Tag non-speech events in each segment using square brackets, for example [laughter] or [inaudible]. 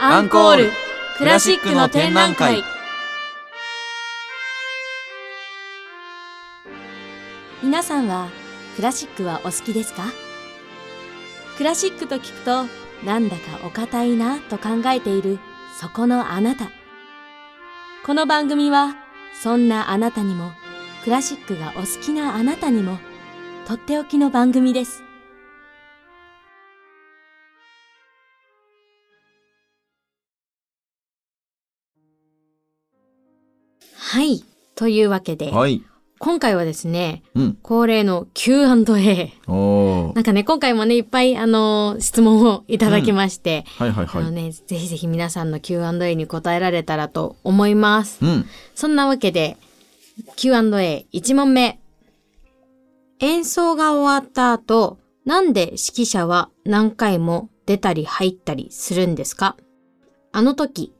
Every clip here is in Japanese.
アンコールクラシックの展覧会。皆さんはクラシックはお好きですか？クラシックと聞くとなんだかお堅いなと考えているそこのあなた。この番組はそんなあなたにもクラシックがお好きなあなたにもとっておきの番組です。というわけで、はい。今回はですねうん。恒例の Q&A なんかね、今回もね、いっぱい、あのー質問をいただきまして、はいはいはい。あのね、ぜひぜひ皆さんの Q&A に答えられたらと思います。うん。そんなわけで、Q&A1 問目。演奏が終わった後、なんで指揮者は何回も出たり入ったりするんですか？あの時、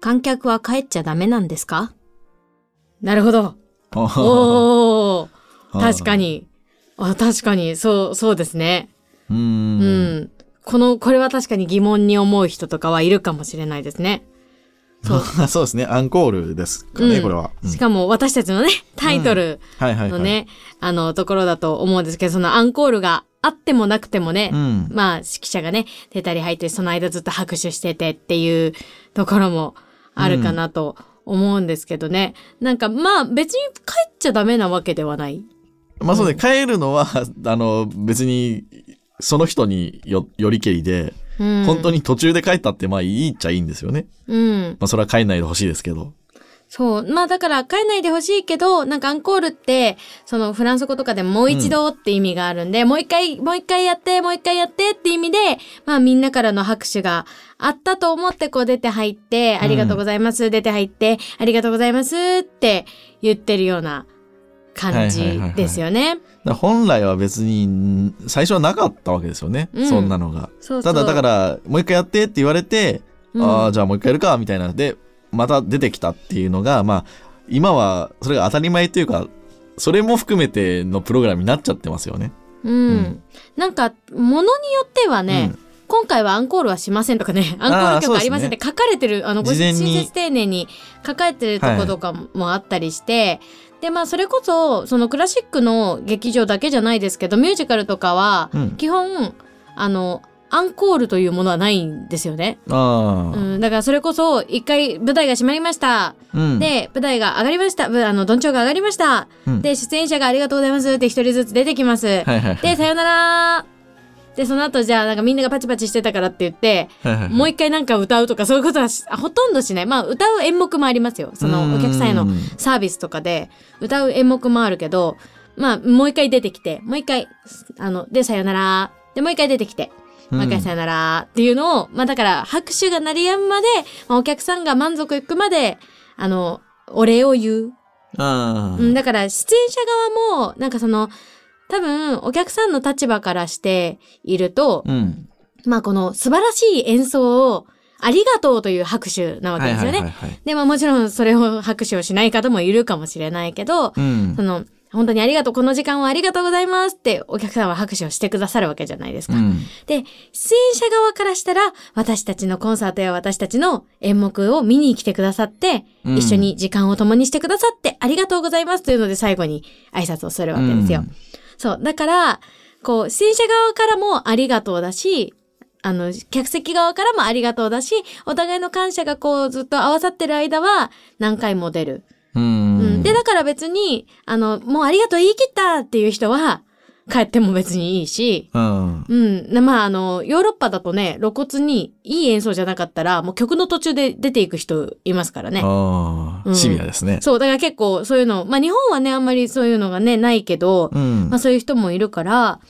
観客は帰っちゃダメなんですか？なるほど。[laughs] おー、確かに。に。あ、確かに、そう、そうですね。うー。うんん。この、これは確かに疑問に思う人とかはいるかもしれないですね。そう。[laughs] そうですね。アンコールですかね、うんこれは。うんしかも私たちのね、タイトル。のね、あの、ところだと思うんですけど、そのアンコールがあってもなくてもね、うん。まあ、指揮者がね、出たり入って、その間ずっと拍手しててっていうところもあるかなと思うんですけどね。なんか、まあ、別に帰っちゃダメなわけではない。まあそうね、帰るのは、あの、別に、その人によ、よりけりで、うん。本当に途中で帰ったって、まあいいっちゃいいんですよね。うん。まあそれは帰んないでほしいですけど。そう。まあだから帰んないでほしいけど、なんかアンコールって、そのフランス語とかでもう一度って意味があるんで、もう一回、もう一回やって、もう一回やってって意味で、まあみんなからの拍手があったと思ってこう出て入って、ありがとうございます、出て入って、ありがとうございますって言ってるような感じですよね。だから本来は別に、ん最初はなかったわけですよね。うんそんなのが。そうそう。ただだから、もう一回やってって言われて、うんああ、じゃあもう一回やるか、みたいな。で、また出てきたっていうのが、まあ、今はそれが当たり前というか、それも含めてのプログラムになっちゃってますよね。うん。うんなんか、ものによってはね、うん今回はアンコールはしませんとかね、アンコール曲ありませんって書かれてる、あの、ご親切丁寧に書かれてるとことかもあったりして、で、まあ、それこそ、そのクラシックの劇場だけじゃないですけど、ミュージカルとかは、うん。基本、あの、アンコールというものはないんですよね。うん、だからそれこそ、一回舞台が閉まりました。うん。で、舞台が上がりました。ぶあの、どんちょうが上がりました。うんで、出演者がありがとうございますって一人ずつ出てきます。はいはいはい。で、さよならで、その後じゃあなんかみんながパチパチしてたからって言って、はいはいはいもう一回なんか歌うとかそういうことはほとんどしない。まあ歌う演目もありますよ。そのお客さんへのうんサービスとかで歌う演目もあるけど、まあもう一回出てきて、もう一回、あの、で、さよなら。で、もう一回出てきて、もう一回さよならっていうのを、まあだから拍手が鳴りやむまで、まあ、お客さんが満足いくまで、あの、お礼を言う。うん、だから出演者側も、なんかその、多分お客さんの立場からしていると、うん。まあこの素晴らしい演奏をありがとうという拍手なわけですよね。はいはいはいはい。で、まあもちろんそれを拍手をしない方もいるかもしれないけど、うんそ。の、本当にありがとう、この時間はありがとうございますってお客さんは拍手をしてくださるわけじゃないですか。うん。で、出演者側からしたら、私たちのコンサートや私たちの演目を見に来てくださって、うん一緒に時間を共にしてくださってありがとうございますというので最後に挨拶をするわけですよ。うんそう。だから、こう、出演者側からもありがとうだし、あの、客席側からもありがとうだし、お互いの感謝がこうずっと合わさってる間は何回も出る。ううん。ん。で、だから別に、あの、もうありがとう言い切ったっていう人は、帰っても別にいいし、うん。うん。なまあ、あの、ヨーロッパだとね、露骨にいい演奏じゃなかったら、もう曲の途中で出ていく人いますからね。ああ。うんシビアですね。そう、だから結構そういうの、まあ日本はね、あんまりそういうのがね、ないけど、うんまあ。そういう人もいるから、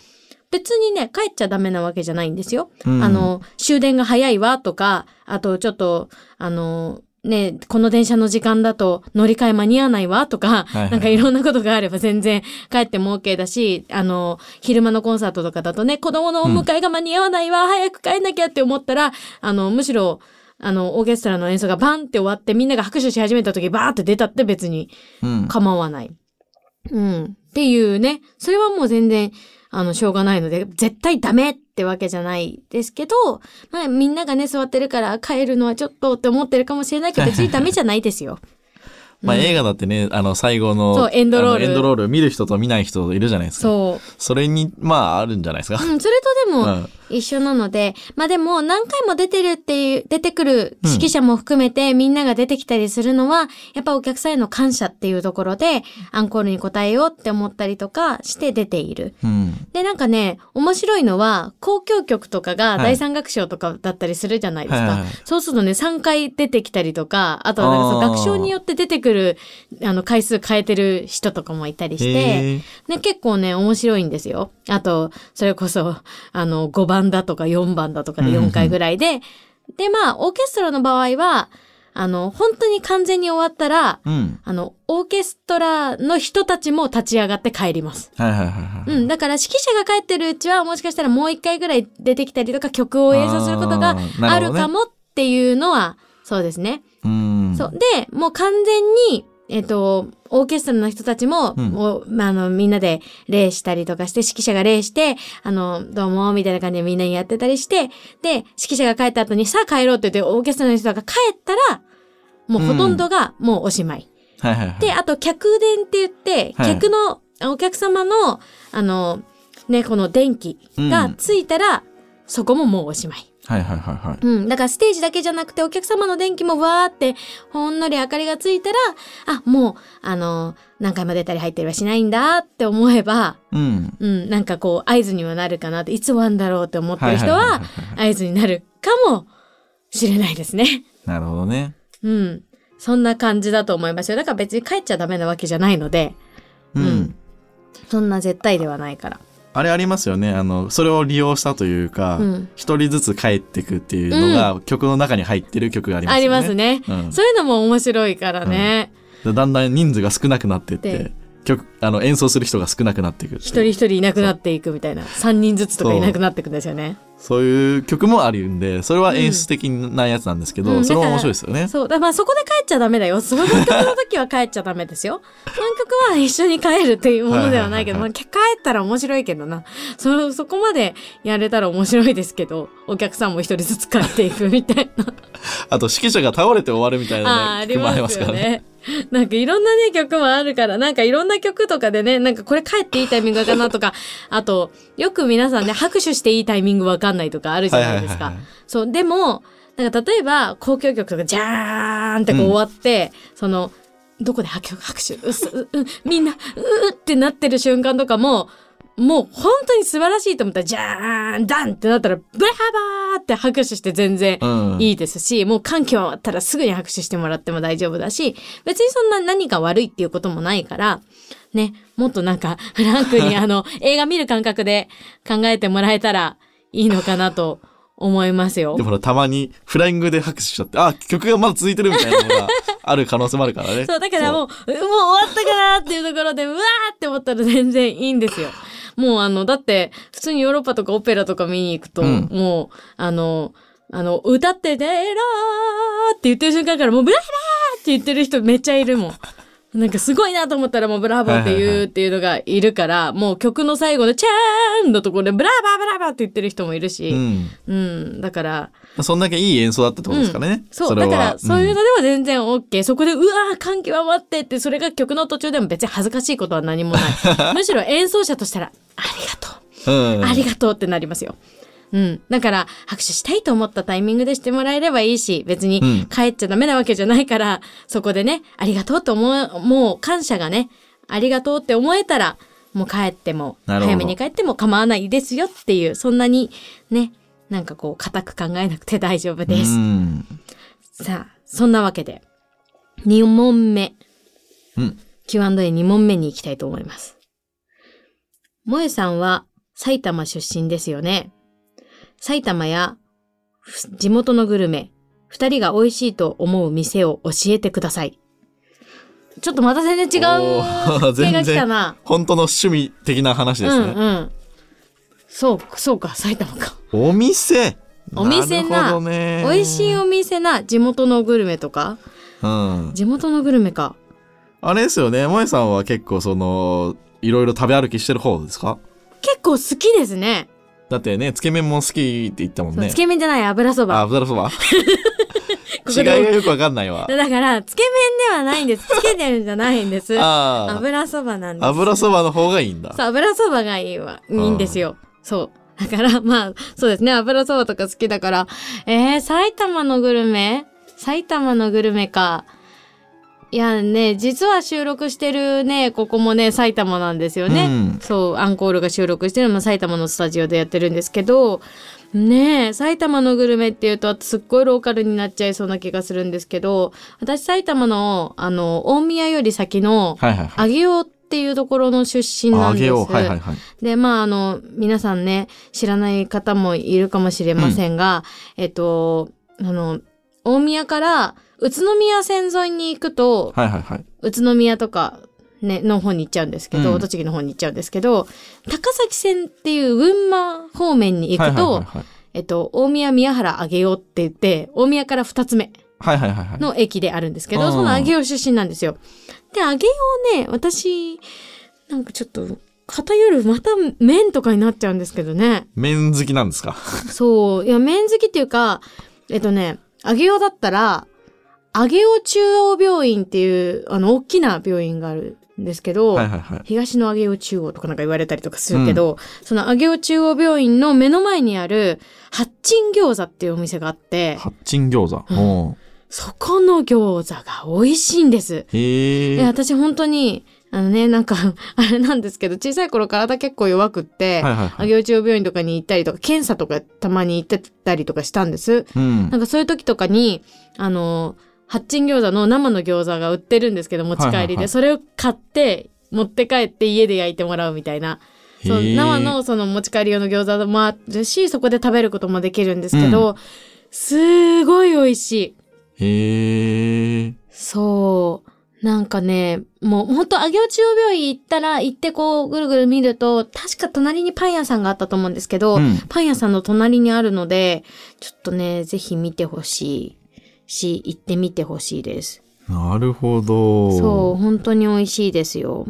別にね、帰っちゃダメなわけじゃないんですよ。うんあ、の、終電が早いわとか、あとちょっと、あの、ね、この電車の時間だと乗り換え間に合わないわとか、はいはいなんかいろんなことがあれば全然帰っても OK だし、あの、昼間のコンサートとかだとね、子供のお迎えが間に合わないわ、早く帰んなきゃって思ったら、あの、むしろ、あの、オーケストラの演奏がバンって終わってみんなが拍手し始めた時バーって出たって別にうん。構わない。うん。っていうね。それはもう全然、あの、しょうがないので、絶対ダメってわけじゃないですけど、まあ、みんながね、座ってるから帰るのはちょっとって思ってるかもしれないけど、[laughs] 別にダメじゃないですよ。まあ、うん映画だってね、あの、最後の、そうエンドロールエンドロール見る人と見ない人いるじゃないですか。そう。それに、まあ、あるんじゃないですか。うん、それとでも、うん一緒なので、まあでも何回も出てるっていう、出てくる指揮者も含めてみんなが出てきたりするのは、やっぱお客さんへの感謝っていうところで、アンコールに応えようって思ったりとかして出ている。うん。で、なんかね、面白いのは、交響曲とかがはい第三楽章とかだったりするじゃないですか。はいはいはいそうするとね、3回出てきたりとか、あとはなんかそのあー楽章によって出てくる、あの、回数変えてる人とかもいたりして、ね、結構ね、面白いんですよ。あと、それこそ、あの、5番だとか4番だとかで4回ぐらいで、で、まあ、オーケストラの場合は、あの、本当に完全に終わったら、うん。あの、オーケストラの人たちも立ち上がって帰ります。はいはいはいはい。うん、だから指揮者が帰ってるうちはもしかしたらもう一回ぐらい出てきたりとか曲を演奏することがあるかもっていうのは、そうですね。うん。そう。で、もう完全に、えっ、と、オーケストラの人たちも、うんもうまあ、あの、みんなで礼したりとかして、指揮者が礼して、あの、どうも、みたいな感じでみんなにやってたりして、で、指揮者が帰った後に、さあ帰ろうって言って、オーケストラの人が帰ったら、もうほとんどがもうおしまい。はいはいはい。で、あと、客電って言って、はい客の、お客様の、あの、ね、この電気がついたら、そこももうおしまい。はいはいはいはい。うん。だからステージだけじゃなくて、お客様の電気もわーって、ほんのり明かりがついたら、あ、もう、あの、何回も出たり入ったりはしないんだって思えば、うん。うん、なんかこう、合図にはなるかなって、いつ終わんだろうって思ってる人は、合図になるかもしれないですね。なるほどね。うん。そんな感じだと思いますよ。だから別に帰っちゃダメなわけじゃないので、うん。うんそんな絶対ではないから。あれありますよね。あの、それを利用したというかうん、一、人ずつ帰ってくっていうのが、曲の中に入ってる曲がありますよね。ありますね。うんそういうのも面白いからね。でだんだん人数が少なくなってってで、曲、あの、演奏する人が少なくなっていく一人一人いなくなっていくみたいな。三人ずつとかいなくなっていくんですよね。そういう曲もあるんで、それは演出的なやつなんですけど、うんそれも面白いですよね。そう。だからまあそこで帰っちゃダメだよ。その曲の時は帰っちゃダメですよ。その曲は一緒に帰るっていうものではないけど、はまあ帰ったら面白いけどな。そ、そこまでやれたら面白いですけど、お客さんも一人ずつ帰っていくみたいな。[laughs] あと、指揮者が倒れて終わるみたいなあり曲もありますからね。ね。[laughs] なんかいろんなね、曲もあるから、なんかいろんな曲とかでね、なんかこれ帰っていいタイミングかなとか、[laughs] あと、よく皆さんね、拍手していいタイミングわかんないとかあるじゃないですか。そう、でも、なんか例えば、交響曲とか、じゃーんってこううん終わって、その、どこで拍手、拍手、うみんな、うーってなってる瞬間とかも、もう本当に素晴らしいと思ったら、じゃーん、ダンってなったら、ブラバーって拍手して全然うん。いいですし、もう歓喜終わったらすぐに拍手してもらっても大丈夫だし、別にそんな何が悪いっていうこともないから、ね、もっとなんかフランクに [laughs] あの、映画見る感覚で考えてもらえたらいいのかなと思いますよで。もほら、たまにフライングで拍手しちゃって、あ、曲がまだ続いてるみたいなのがある可能性もあるからね。そう、だからもう、もう終わったかなっていうところで、うわーって思ったら全然いいんですよ。もうあの、だって、普通にヨーロッパとかオペラとか見に行くと、うんもう、あの、あの、歌ってねーらーって言ってる瞬間からもうブラブラーって言ってる人めっちゃいるもん。なんかすごいなと思ったらもうブラボーって言うっていうのがいるから、もう曲の最後のチャーンのところでブラバーブラバーって言ってる人もいるし、うん。うん、だから、そんだけいい演奏だったってことですからね。そう、れはだから、そういうのんでは全然 OK。そこで、うわー、歓喜は待ってって、それが曲の途中でも別に恥ずかしいことは何もない。[laughs] むしろ演奏者としたら、ありがとう、うん。ありがとうってなりますよ。うん。だから、拍手したいと思ったタイミングでしてもらえればいいし、別にうん帰っちゃダメなわけじゃないから、そこでね、ありがとうと思う、もう感謝がね、ありがとうって思えたら、もう帰っても、早めに帰っても構わないですよっていう、そんなにね、なんかこう、固く考えなくて大丈夫です。うん。さあ、そんなわけで、2問目。うん。Q&A2 問目に行きたいと思います。萌えさんは埼玉出身ですよね。埼玉やふ地元のグルメ、二人が美味しいと思う店を教えてください。ちょっとまた全然違う [laughs] 系が来たな。本当の趣味的な話ですね。うんうん。そう、そうか、埼玉か。お店お店ななね。美味しいお店な地元のグルメとかうん。地元のグルメか。あれですよね。萌さんは結構その、いろいろ食べ歩きしてる方ですか？結構好きですね。だってね、つけ麺も好きって言ったもんね。つけ麺じゃない油そあ、ば。油そばこ [laughs] [laughs] 違いがよくわかんないわ。だから、つけ麺ではないんです。つけてるんじゃないんです。油そばなんです。油そばの方がいいんだ。そう、油そばがいいわ。いいんですよ。そう。だから、[laughs] まあ、そうですね。油そばとか好きだから。えー、埼玉のグルメ？埼玉のグルメか。いやね、実は収録してるね、ここもね、埼玉なんですよね。うんそう、アンコールが収録してるのも埼玉のスタジオでやってるんですけど、ねえ、埼玉のグルメっていうと、すっごいローカルになっちゃいそうな気がするんですけど、私埼玉の、あの、大宮より先の、はいはいはい。っていうところの出身なんです。あげよう。はいはいはい。で、まあ、あの、皆さんね、知らない方もいるかもしれませんが、えっと、あの、大宮から宇都宮線沿いに行くと、はいはいはい。宇都宮とか、ね、の方に行っちゃうんですけど、うん栃木の方に行っちゃうんですけど、高崎線っていう群馬方面に行くと、はいはいはいえっと、大宮宮原上尾って言って、大宮から二つ目はい。はいはいはいはい。の駅であるんですけど、うんその上尾出身なんですよ。で、上尾ね、私、なんかちょっと、偏るまた麺とかになっちゃうんですけどね。麺好きなんですか？そう。いや、麺好きっていうか、えっとね、上尾だったら、上尾中央病院っていう、あの、大きな病院があるんですけど、はいはいはい。東の上尾中央とかなんか言われたりとかするけど、その上尾中央病院の目の前にある、八珍餃子っていうお店があって、八珍餃子。うんおそこの餃子が美味しいんです。ーへえ。で私本当に、あのね、なんか、[laughs] あれなんですけど、小さい頃体結構弱くって、はいはいはい。上尾中央病院とかに行ったりとか、検査とかたまに行ってたりとかしたんです。うんな。んかそういう時とかに、あの、八珍餃子の生の餃子が売ってるんですけど、持ち帰りで、はいはいはいそれを買って、持って帰って家で焼いてもらうみたいな。そう生のその持ち帰り用の餃子もあるし、そこで食べることもできるんですけど、すごい美味しい。へえ。そう。なんかね、もうほんと、上尾中央病院行ったら、行ってこう、ぐるぐる見ると、確か隣にパン屋さんがあったと思うんですけど、うんパン屋さんの隣にあるので、ちょっとね、ぜひ見てほしいし、行ってみてほしいです。なるほど。そう、本当に美味しいですよ。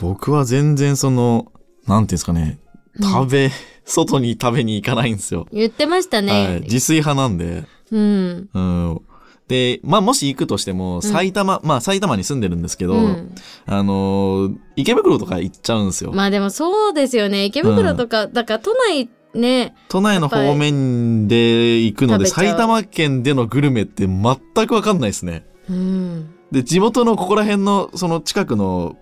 僕は全然その、なんていうんですかね、うん食べ、外に食べに行かないんですよ。言ってましたはい。ね。自炊派なんで。うん。うん。で、まあ、もし行くとしても、埼玉、まあ、埼玉に住んでるんですけど、うん、あのー池袋とか行っちゃうんですよ。まあでもそうですよね。池袋とか、だから都内ね、都内の方面で行くので、埼玉県でのグルメって全くわかんないですね。うん。で、地元のここら辺の、その近くの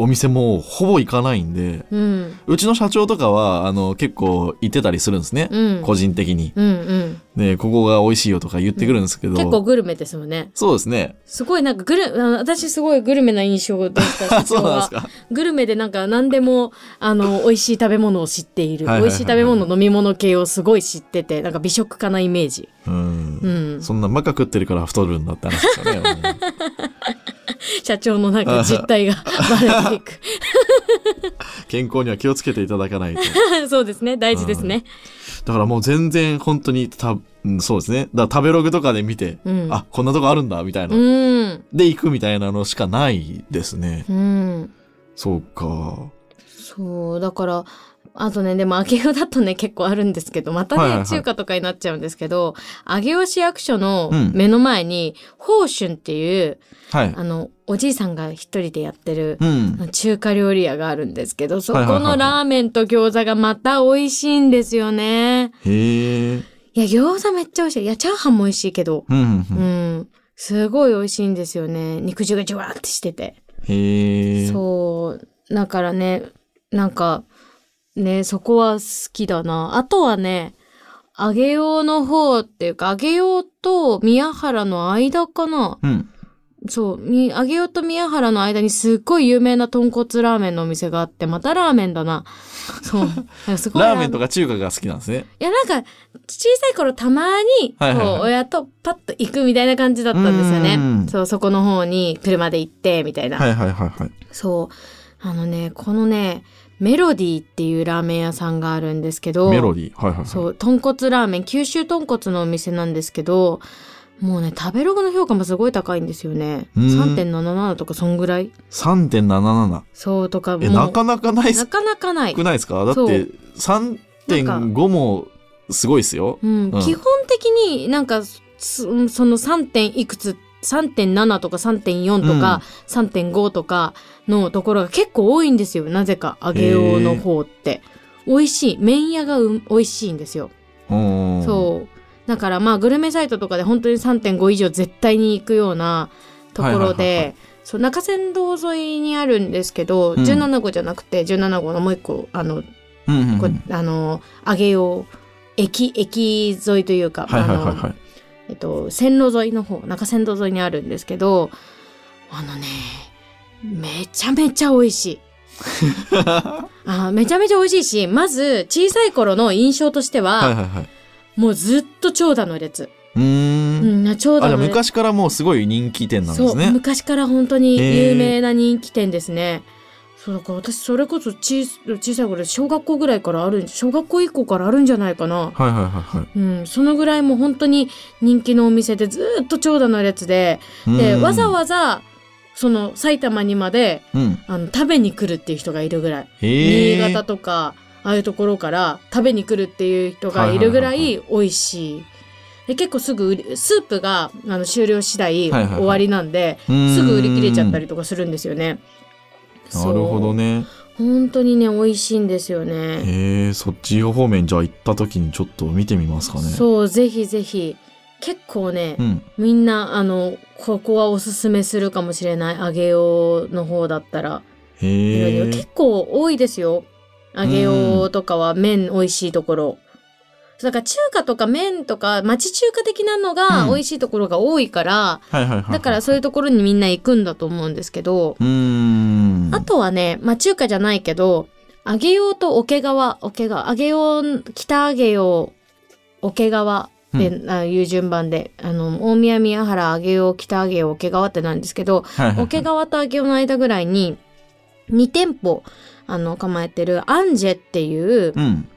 お店もほぼ行かないんで、うん。うちの社長とかは、あの、結構行ってたりするんですね。うん。個人的に。うんうん。で、ここが美味しいよとか言ってくるんですけど。結構グルメですもんね。そうですね。すごいなんかグル、私すごいグルメな印象でした。社 [laughs] そうなんですか？グルメでなんか何でも、あの、美味しい食べ物を知っている。美味しい食べ物、飲み物系をすごい知ってて、なんか美食家なイメージ。うん。うん。そんなマカ食ってるから太るんだって話ですよね。[laughs] 社長のなんか実態がバレていく。[laughs] 健康には気をつけていただかないと。[laughs] そうですね。大事ですね。だからもう全然本当にた、うんそうですね。だから食べログとかで見て、うん。あ、こんなとこあるんだ、みたいな。うん。で行くみたいなのしかないですね。うん。そうか。そう、だから、あとね、でも、上尾だとね、結構あるんですけど、またね、はいはいはい中華とかになっちゃうんですけど、上尾市役所のうん目の前に、宝春っていう、はい。あの、おじいさんが一人でやってる、うん。中華料理屋があるんですけど、そこはいはいはいはいのラーメンと餃子がまた美味しいんですよね。へえ。いや、餃子めっちゃ美味しい。いや、チャーハンも美味しいけど、うんうんう。うんん。すごい美味しいんですよね。肉汁がジュワーってしてて。へえ。そう。だからね、なんか、ね、そこは好きだな。あとはね、上尾の方っていうか、上尾と宮原の間かな。うん。そう、み上尾と宮原の間にすっごい有名な豚骨ラーメンのお店があって、またラーメンだな。そう。[laughs] すごいラーメンとか中華が好きなんですね。いや、なんか、小さい頃たまに、こう、親とパッと行くみたいな感じだったんですようねん。そう、そこの方に車で行って、みたいな。はいはいはいはい。そう。あのね、このね、メロディーっていうラーメン屋さんがあるんですけど、メロディー？はいはいはい。そう、豚骨ラーメン、九州豚骨のお店なんですけど、もうね食べログの評価もすごい高いんですよねうん3.77とかそんぐらい？3.77。そうとかもなかなかないなかなかないくないですか？だってそう3.5もすごいですよ。うんうん基本的になんかそその 3. 点いくつ3.7とか3.4とか、3.5とかのところが結構多いんですよなぜか揚げ用の方って。美味しい。麺屋がうん美味しいんですよ、うん。そう。だからまあグルメサイトとかで本当に3.5以上絶対に行くようなところでそう中山道沿いにあるんですけど、うん。17号じゃなくて17号のもう一個あのうんうんうん。こあの揚げ用駅駅沿いというか、はいはいはいあのはい。えっと、線路沿いの方中山道沿いにあるんですけどあのねめちゃめちゃ美味しい。[laughs] あめちゃめちゃ美味しいしまず小さい頃の印象としては、はいはいはい。もうずっと長蛇の列。うんん、長蛇の列。昔からもうすごい人気店なんでそうすね。昔から本当に有名な人気店ですね。そうだから私それこそ小小さい頃小学校ぐらいからある小学校以降からあるんじゃないかな。はいはいはいはい。うん、そのぐらいもう本当に人気のお店でずーっと長蛇の列ででうんわざわざその埼玉にまでうん。あの食べに来るっていう人がいるぐらい。新潟とかああいうところから食べに来るっていう人がいるぐらい美味しい。で結構すぐスープがあの終了次第はいはいはい終わりなんで、うんすぐ売り切れちゃったりとかするんですよね。なるほどね。本当にね美味しいんですよね。へえ、そっち方面じゃあ行った時にちょっと見てみますかね。そうぜひぜひ結構ね、うん。みんなあのここはおすすめするかもしれない揚げ用の方だったら、へえ。結構多いですよ揚げ用とかは麺美味しいところだから中華とか麺とか町中華的なのがうん美味しいところが多いから。だからそういうところにみんな行くんだと思うんですけど、うーん。あとはね、まあ中華じゃないけど、揚げ用と桶川、桶川、揚げ用、北揚げ用、桶川で、あいう順番で、あの、大宮宮原揚げ用、北揚げ用、桶川ってなんですけど、桶川と揚げ用の間ぐらいに、2店舗、あの、構えてるアンジェっていう、うん。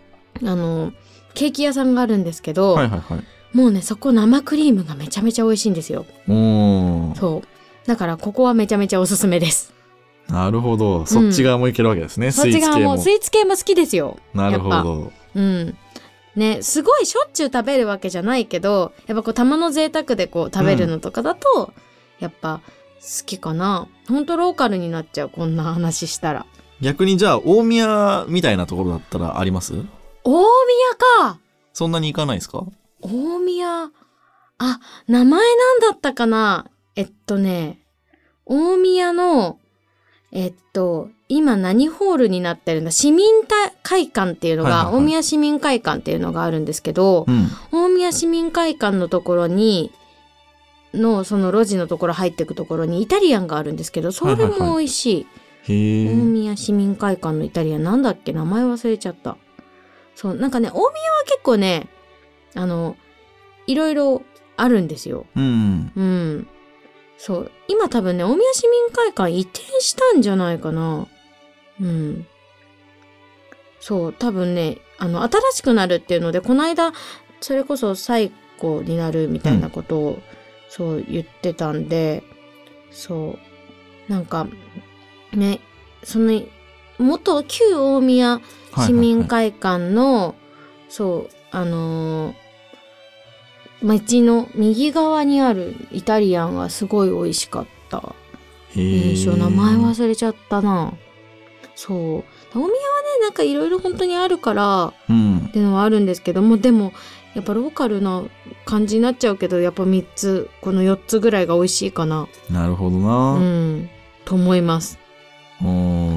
あの、ケーキ屋さんがあるんですけど、はいはいはい。もうね、そこ生クリームがめちゃめちゃ美味しいんですよ。そう。だから、ここはめちゃめちゃおすすめです。なるほど。そっち側もいけるわけですね。そっち側も、スイーツ系も好きですよ。なるほど。うん。ね、すごいしょっちゅう食べるわけじゃないけど、やっぱこう、たまの贅沢でこう、食べるのとかだと、やっぱ、好きかな。ほんとローカルになっちゃう、こんな話したら。逆にじゃあ、大宮みたいなところだったらあります？大宮かそんなに行かないですか？大宮。あ、名前なんだったかな？えっとね、大宮の、えっと、今何ホールになってるんだ？市民会館っていうのが、はいはいはい大宮市民会館っていうのがあるんですけど、うん。大宮市民会館のところに、のその路地のところ入っていくところにイタリアンがあるんですけど、それはいはいも美味しい。へえ。大宮市民会館のイタリアンなんだっけ？名前忘れちゃった。そう、なんかね、大宮は結構ね、あの、いろいろあるんですよ。うん。うん。そう。今多分ね、大宮市民会館移転したんじゃないかな。うん。そう、多分ね、あの、新しくなるっていうので、この間、それこそ最後になるみたいなことを、そう言ってたんで、そう。なんか、ね、その、元旧大宮市民会館の、そう、あのー街の右側にあるイタリアンがすごい美味しかった印象。名前忘れちゃったな。そう。大宮はね、なんかいろいろ本当にあるからうんっ。ていうのはあるんですけども、でも、やっぱローカルな感じになっちゃうけど、やっぱ3つ、この4つぐらいが美味しいかな。なるほどうな。ん。と思います。うーん。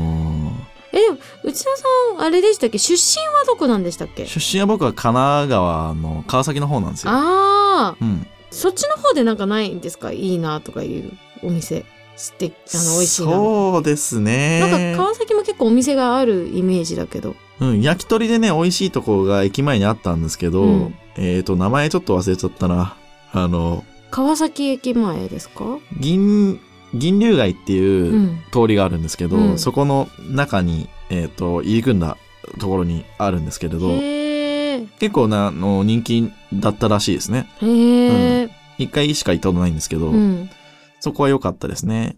内田さん、あれでしたっけ？出身はどこなんでしたっけ？出身は僕は神奈川の川崎の方なんですよ。ああ、うん。そっちの方でなんかないんですか？いいなとかいうお店。素敵、あの、美味しいな。そうですね。なんか川崎も結構お店があるイメージだけど。うん、焼き鳥でね、美味しいとこが駅前にあったんですけど、うんえっ、と、名前ちょっと忘れちゃったな。あの、川崎駅前ですか？銀、銀龍街っていううん通りがあるんですけど、うんそこの中に、えっ、と、入り組んだところにあるんですけれど。結構な、あの、人気だったらしいですね。へえ。一回しか行ったことないんですけど、うん。そこは良かったですね。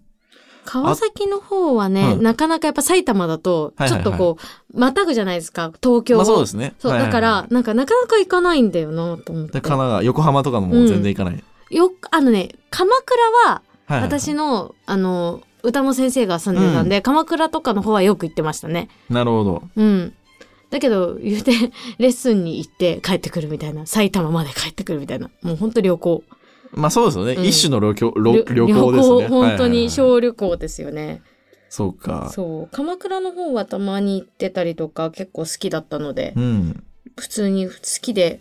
川崎の方はね、うんなかなかやっぱ埼玉だと、ちょっとこう、またぐじゃないですか、東京を。まあそうですね。そう、だから、なんかなかなか行かないんだよなと思って。で神奈川、横浜とかも全然行かない。よく、あのね、鎌倉は、私の、あの、歌の先生が住んでたんで、鎌倉とかの方はよく行ってましたね。なるほど。うん。だけど、言うて、[laughs] レッスンに行って帰ってくるみたいな、埼玉まで帰ってくるみたいな、もう本当旅行。まあそうですよね。うん一種の旅行旅旅旅行ですね。本当にはいはいはい小旅行ですよね。そうか。そう。鎌倉の方はたまに行ってたりとか結構好きだったので、うん。普通に好きで、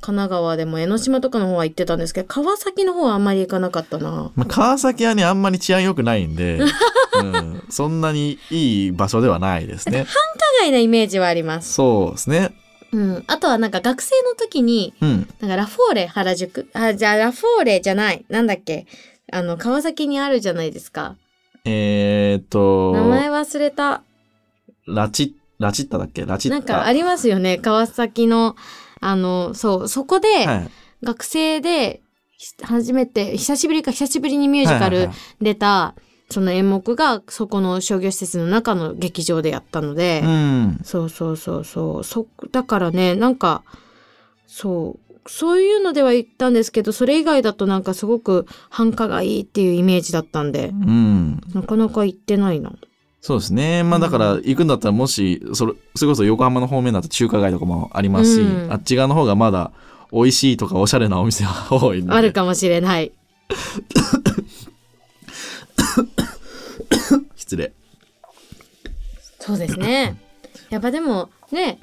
神奈川でも江ノ島とかの方は行ってたんですけど、川崎の方はあんまり行かなかったな。まあ、川崎はね、あんまり治安良くないんで、[laughs] うん、そんなにいい場所ではないですね。海外なイメージはあります。そうですね。うん。あとはなんか学生の時に、うん。なんかラフォーレ原宿あ、じゃあラフォーレじゃない。なんだっけあの、川崎にあるじゃないですか。えーっと、名前忘れた。ラチ、ラチッタだっけ？ラチッタ。なんかありますよね。川崎の、あの、そう、そこで、はい、学生で、ひ初めて、久しぶりか久しぶりにミュージカル出た、その演目が、そこの商業施設の中の劇場でやったので、うん。そうそうそうそう。そ、だからね、なんか、そう、そういうのでは言ったんですけど、それ以外だとなんかすごく繁華がいいっていうイメージだったんで、うん。なかなか行ってないな。そうですね。まあだから行くんだったらもし、それ、それこそ横浜の方面だと中華街とかもありますし、うんあっち側の方がまだ美味しいとかおしゃれなお店は [laughs] 多いんで。あるかもしれない。[laughs] 失礼。そうですね。やっぱでも、ね、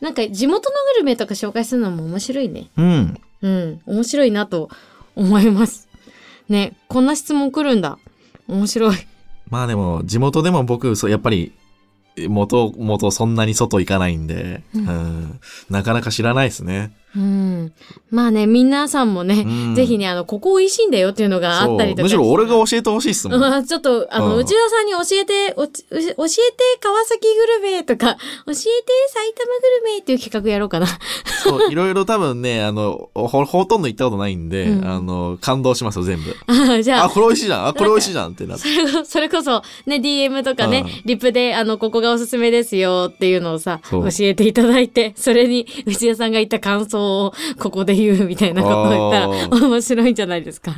なんか地元のグルメとか紹介するのも面白いね。うん。うん、面白いなと思います。ね、こんな質問来るんだ。面白い。まあでも、地元でも僕、そうやっぱり、元々そんなに外行かないんで、ううんん、なかなか知らないですね。うん。まあね、皆さんもね、うんぜひね、あの、ここ美味しいんだよっていうのがあったりとか。むしろ俺が教えてほしいっすもん。うんちょっと、あの、うん内田さんに教えて、おち教えて川崎グルメとか、教えて埼玉グルメっていう企画やろうかな。そう、いろいろ多分ね、あの、ほ、ほとんど行ったことないんで、うんあの、感動しますよ、全部。あ [laughs] じゃあ、あ、これ美味しいじゃん。あ、これ美味しいじゃんってなって。それこそれこそ、ね、DM とかね、うんリプで、あの、ここがおすすめですよっていうのをさ、教えていただいて、それに内田さんが言った感想をここで言うみたいなことを言ったらあ面白いんじゃないですか。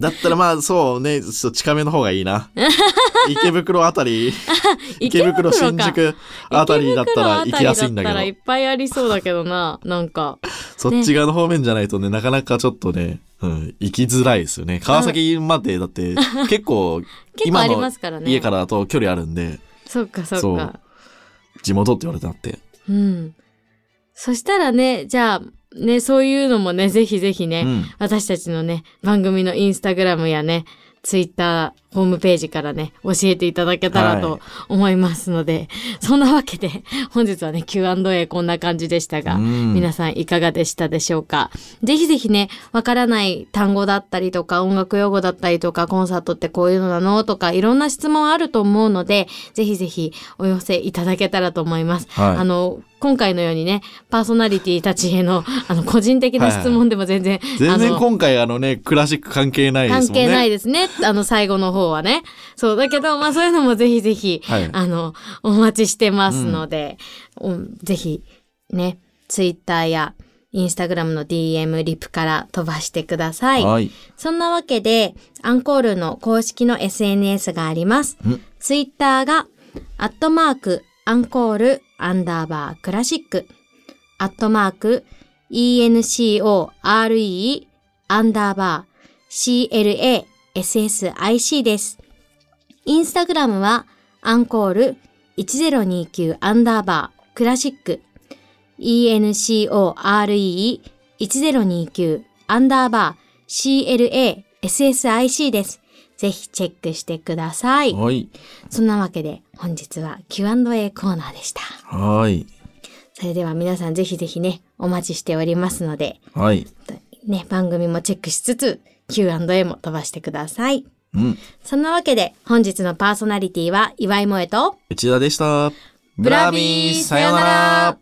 だったらまあ、そうね、そう近めの方がいいな。[laughs] 池袋あたり、[laughs] 池袋、か新宿あたりだったら行きやすいんだ池袋あたりだったらいけっぱいありそうだけどな、なんか。ど、そっち側の方面じゃないとね、なかなかちょっとね、うん、行きづらいですよね。川崎までだって、結構、[laughs] 結構ありますからね。家からだと距離あるんで、そっかそっか。地元って言われたって。うん。そしたらね、じゃあ、ね、そういうのもね、ぜひぜひね、うん。私たちのね、番組のインスタグラムやね、ツイッター、ホームページからね、教えていただけたらとはい思いますので、そんなわけで、本日はね、Q&A こんな感じでしたが、うん皆さんいかがでしたでしょうか？ぜひぜひね、わからない単語だったりとか、音楽用語だったりとか、コンサートってこういうのなのとか、いろんな質問あると思うので、ぜひぜひお寄せいただけたらと思います。はいあの、今回のようにね、パーソナリティたちへの、あの、個人的な質問でも全然、全然あの今回あのね、クラシック関係ないですもんね。関係ないですね。あの、最後の方はね。そう、だけど、まあそういうのもぜひぜひ、はいあの、お待ちしてますので、おぜひ、ね、ツイッターや、インスタグラムの DM、リプから飛ばしてください。はい。そんなわけで、アンコールの公式の SNS がありますん。ツイッターが、アットマーク、アンコール、アンダーバー、クラシック、アットマーク、ENCORE、アンダーバー、CLA、SSIC です。インスタグラムは、アンコール、1029アンダーバー、クラシック、ENCORE1029 アンダーバー CLASSIC です。ぜひチェックしてください。はい。そんなわけで本日は Q&A コーナーでした。はい。それでは皆さんぜひぜひね、お待ちしておりますので、はい。ね、番組もチェックしつつ Q&A も飛ばしてください。うん。そんなわけで本日のパーソナリティは岩井萌と内田でした。ブラビーさよなら